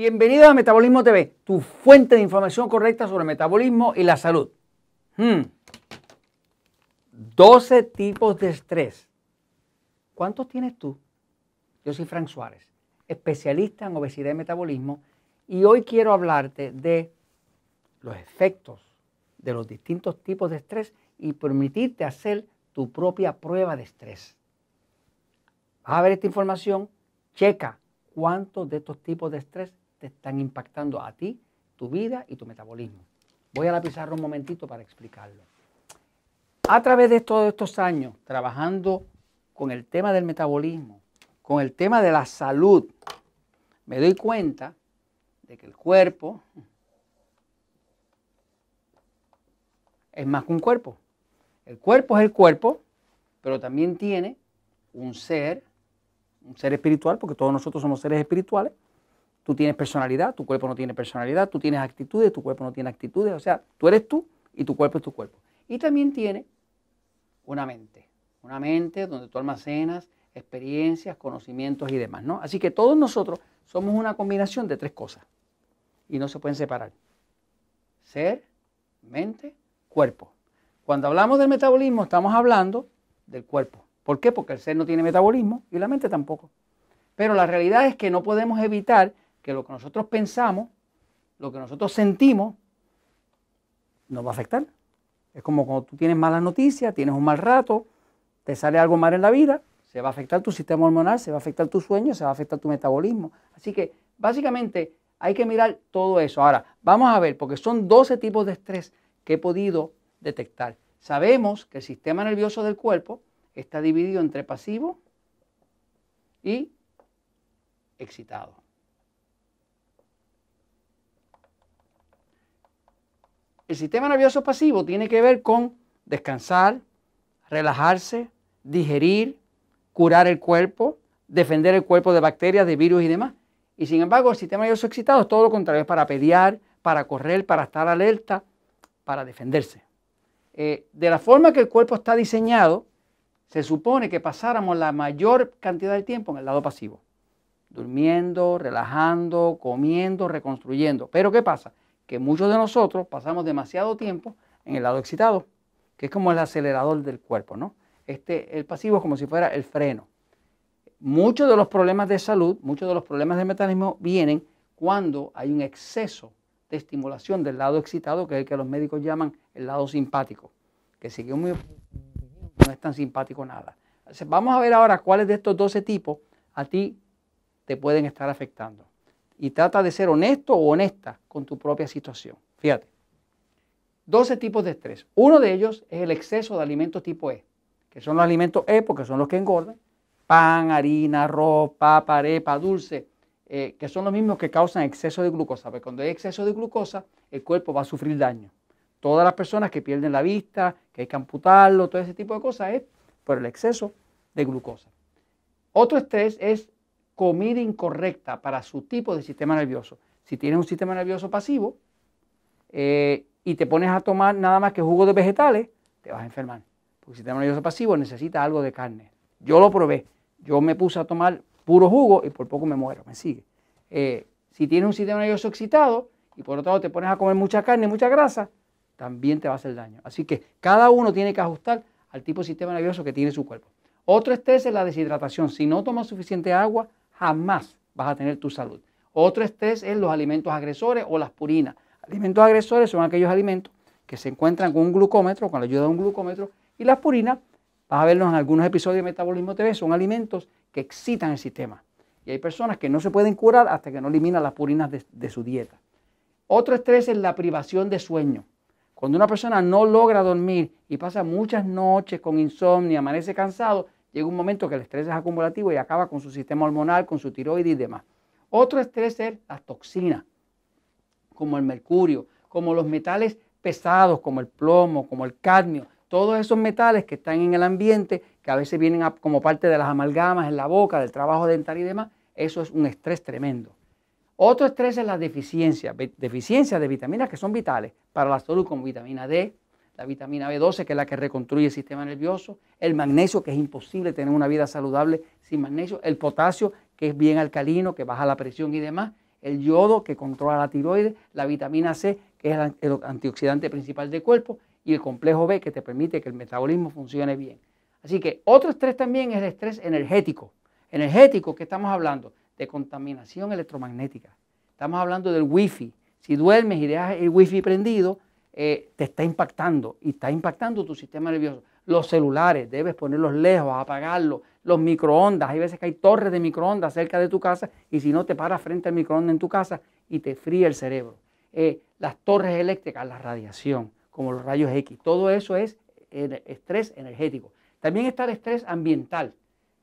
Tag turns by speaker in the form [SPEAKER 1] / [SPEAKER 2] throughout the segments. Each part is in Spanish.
[SPEAKER 1] Bienvenido a Metabolismo TV, tu fuente de información correcta sobre metabolismo y la salud. 12 hmm. tipos de estrés. ¿Cuántos tienes tú? Yo soy Frank Suárez, especialista en obesidad y metabolismo, y hoy quiero hablarte de los efectos de los distintos tipos de estrés y permitirte hacer tu propia prueba de estrés. Vas a ver esta información, checa cuántos de estos tipos de estrés te están impactando a ti, tu vida y tu metabolismo. Voy a la pizarra un momentito para explicarlo. A través de todos estos años trabajando con el tema del metabolismo, con el tema de la salud, me doy cuenta de que el cuerpo es más que un cuerpo. El cuerpo es el cuerpo, pero también tiene un ser, un ser espiritual, porque todos nosotros somos seres espirituales. Tú tienes personalidad, tu cuerpo no tiene personalidad, tú tienes actitudes, tu cuerpo no tiene actitudes, o sea, tú eres tú y tu cuerpo es tu cuerpo. Y también tiene una mente, una mente donde tú almacenas experiencias, conocimientos y demás, ¿no? Así que todos nosotros somos una combinación de tres cosas y no se pueden separar. Ser, mente, cuerpo. Cuando hablamos del metabolismo estamos hablando del cuerpo. ¿Por qué? Porque el ser no tiene metabolismo y la mente tampoco. Pero la realidad es que no podemos evitar que lo que nosotros pensamos, lo que nosotros sentimos, nos va a afectar. Es como cuando tú tienes malas noticias, tienes un mal rato, te sale algo mal en la vida, se va a afectar tu sistema hormonal, se va a afectar tu sueño, se va a afectar tu metabolismo. Así que básicamente hay que mirar todo eso. Ahora, vamos a ver, porque son 12 tipos de estrés que he podido detectar. Sabemos que el sistema nervioso del cuerpo está dividido entre pasivo y excitado. El sistema nervioso pasivo tiene que ver con descansar, relajarse, digerir, curar el cuerpo, defender el cuerpo de bacterias, de virus y demás. Y sin embargo, el sistema nervioso excitado es todo lo contrario, es para pelear, para correr, para estar alerta, para defenderse. Eh, de la forma que el cuerpo está diseñado, se supone que pasáramos la mayor cantidad de tiempo en el lado pasivo, durmiendo, relajando, comiendo, reconstruyendo. Pero ¿qué pasa? Que muchos de nosotros pasamos demasiado tiempo en el lado excitado, que es como el acelerador del cuerpo, ¿no? Este, el pasivo es como si fuera el freno. Muchos de los problemas de salud, muchos de los problemas de metabolismo vienen cuando hay un exceso de estimulación del lado excitado, que es el que los médicos llaman el lado simpático, que sigue muy no es tan simpático nada. vamos a ver ahora cuáles de estos 12 tipos a ti te pueden estar afectando y trata de ser honesto o honesta con tu propia situación. Fíjate, 12 tipos de estrés. Uno de ellos es el exceso de alimentos tipo E, que son los alimentos E porque son los que engordan. Pan, harina, arroz, papa, arepa, dulce, eh, que son los mismos que causan exceso de glucosa. Porque cuando hay exceso de glucosa, el cuerpo va a sufrir daño. Todas las personas que pierden la vista, que hay que amputarlo, todo ese tipo de cosas es por el exceso de glucosa. Otro estrés es comida incorrecta para su tipo de sistema nervioso. Si tienes un sistema nervioso pasivo eh, y te pones a tomar nada más que jugo de vegetales, te vas a enfermar. Porque el sistema nervioso pasivo necesita algo de carne. Yo lo probé. Yo me puse a tomar puro jugo y por poco me muero, me sigue. Eh, si tienes un sistema nervioso excitado y por otro lado te pones a comer mucha carne mucha grasa, también te va a hacer daño. Así que cada uno tiene que ajustar al tipo de sistema nervioso que tiene su cuerpo. Otro estrés es la deshidratación. Si no tomas suficiente agua, jamás vas a tener tu salud. Otro estrés es los alimentos agresores o las purinas. Alimentos agresores son aquellos alimentos que se encuentran con un glucómetro, con la ayuda de un glucómetro, y las purinas, vas a verlos en algunos episodios de Metabolismo TV, son alimentos que excitan el sistema. Y hay personas que no se pueden curar hasta que no eliminan las purinas de, de su dieta. Otro estrés es la privación de sueño. Cuando una persona no logra dormir y pasa muchas noches con insomnio, amanece cansado, llega un momento que el estrés es acumulativo y acaba con su sistema hormonal, con su tiroides y demás. Otro estrés es las toxinas, como el mercurio, como los metales pesados, como el plomo, como el cadmio, todos esos metales que están en el ambiente, que a veces vienen como parte de las amalgamas en la boca, del trabajo dental y demás, eso es un estrés tremendo. Otro estrés es la deficiencia, deficiencia de vitaminas que son vitales para la salud, como vitamina D, la vitamina B12, que es la que reconstruye el sistema nervioso, el magnesio, que es imposible tener una vida saludable sin magnesio, el potasio, que es bien alcalino, que baja la presión y demás, el yodo que controla la tiroides, la vitamina C que es el antioxidante principal del cuerpo y el complejo B que te permite que el metabolismo funcione bien. Así que otro estrés también es el estrés energético. Energético, ¿qué estamos hablando? De contaminación electromagnética. Estamos hablando del wifi. Si duermes y dejas el wifi prendido, eh, te está impactando y está impactando tu sistema nervioso. Los celulares, debes ponerlos lejos, apagarlos. Los microondas, hay veces que hay torres de microondas cerca de tu casa y si no te paras frente al microondas en tu casa y te fría el cerebro. Eh, las torres eléctricas, la radiación, como los rayos X, todo eso es estrés energético. También está el estrés ambiental,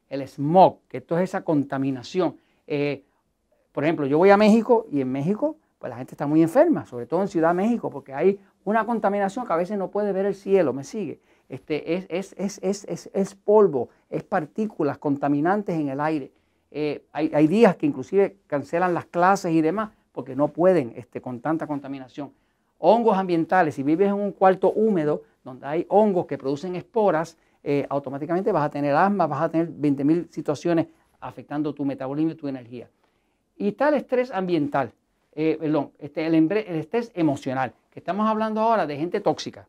[SPEAKER 1] el smog, que esto es esa contaminación. Eh, por ejemplo, yo voy a México y en México pues la gente está muy enferma, sobre todo en Ciudad de México, porque hay una contaminación que a veces no puede ver el cielo, ¿me sigue? Este, es, es, polvo, es partículas contaminantes en el aire. Eh, hay, días que inclusive cancelan las clases y demás porque no pueden este, con tanta contaminación. Hongos ambientales, si vives en un cuarto húmedo donde hay hongos que producen esporas, eh, automáticamente vas a tener asma, vas a tener 20.000 situaciones afectando tu metabolismo y tu energía. Y está el estrés ambiental, eh, perdón, este, el, estrés emocional, que estamos hablando ahora de gente tóxica.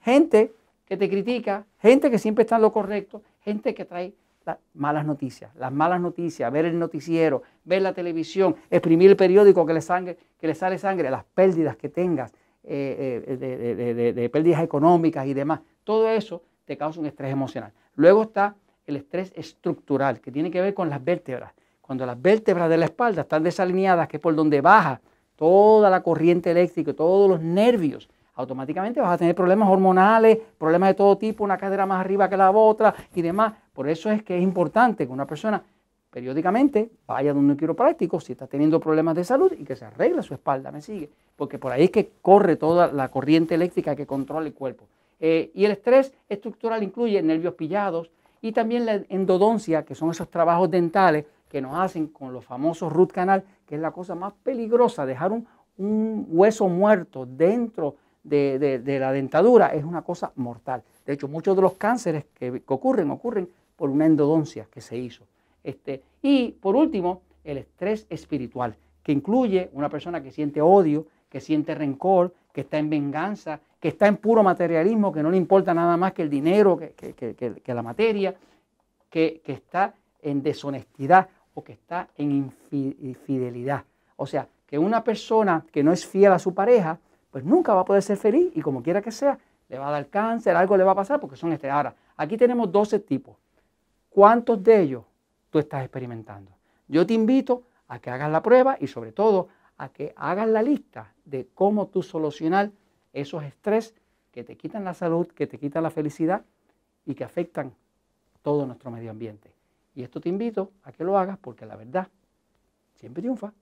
[SPEAKER 1] Gente que te critica, gente que siempre está en lo correcto, gente que trae las malas noticias, las malas noticias, ver el noticiero, ver la televisión, exprimir el periódico que le, sangre, que le sale sangre, las pérdidas que tengas, eh, de, de pérdidas económicas y demás. Todo eso te causa un estrés emocional. Luego está el estrés estructural, que tiene que ver con las vértebras. Cuando las vértebras de la espalda están desalineadas, que es por donde baja toda la corriente eléctrica, todos los nervios, automáticamente vas a tener problemas hormonales, problemas de todo tipo, una cadera más arriba que la otra y demás. Por eso es que es importante que una persona periódicamente vaya donde un quiropráctico si está teniendo problemas de salud y que se arregle su espalda, me sigue, porque por ahí es que corre toda la corriente eléctrica que controla el cuerpo. Eh, y el estrés estructural incluye nervios pillados y también la endodoncia, que son esos trabajos dentales que nos hacen con los famosos root canal, que es la cosa más peligrosa, dejar un, hueso muerto dentro de, la dentadura es una cosa mortal. De hecho, muchos de los cánceres que, ocurren ocurren por una endodoncia que se hizo. Este, y por último, el estrés espiritual, que incluye una persona que siente odio, que siente rencor, que está en venganza, que está en puro materialismo, que no le importa nada más que el dinero, que, la materia, que, está en deshonestidad o que está en infidelidad. O sea, que una persona que no es fiel a su pareja, pues nunca va a poder ser feliz y como quiera que sea, le va a dar cáncer, algo le va a pasar porque son este. Ahora, aquí tenemos 12 tipos. ¿Cuántos de ellos tú estás experimentando? Yo te invito a que hagas la prueba y sobre todo a que hagas la lista de cómo tú solucionar esos estrés que te quitan la salud, que te quitan la felicidad y que afectan todo nuestro medio ambiente. Y esto te invito a que lo hagas porque la verdad siempre triunfa.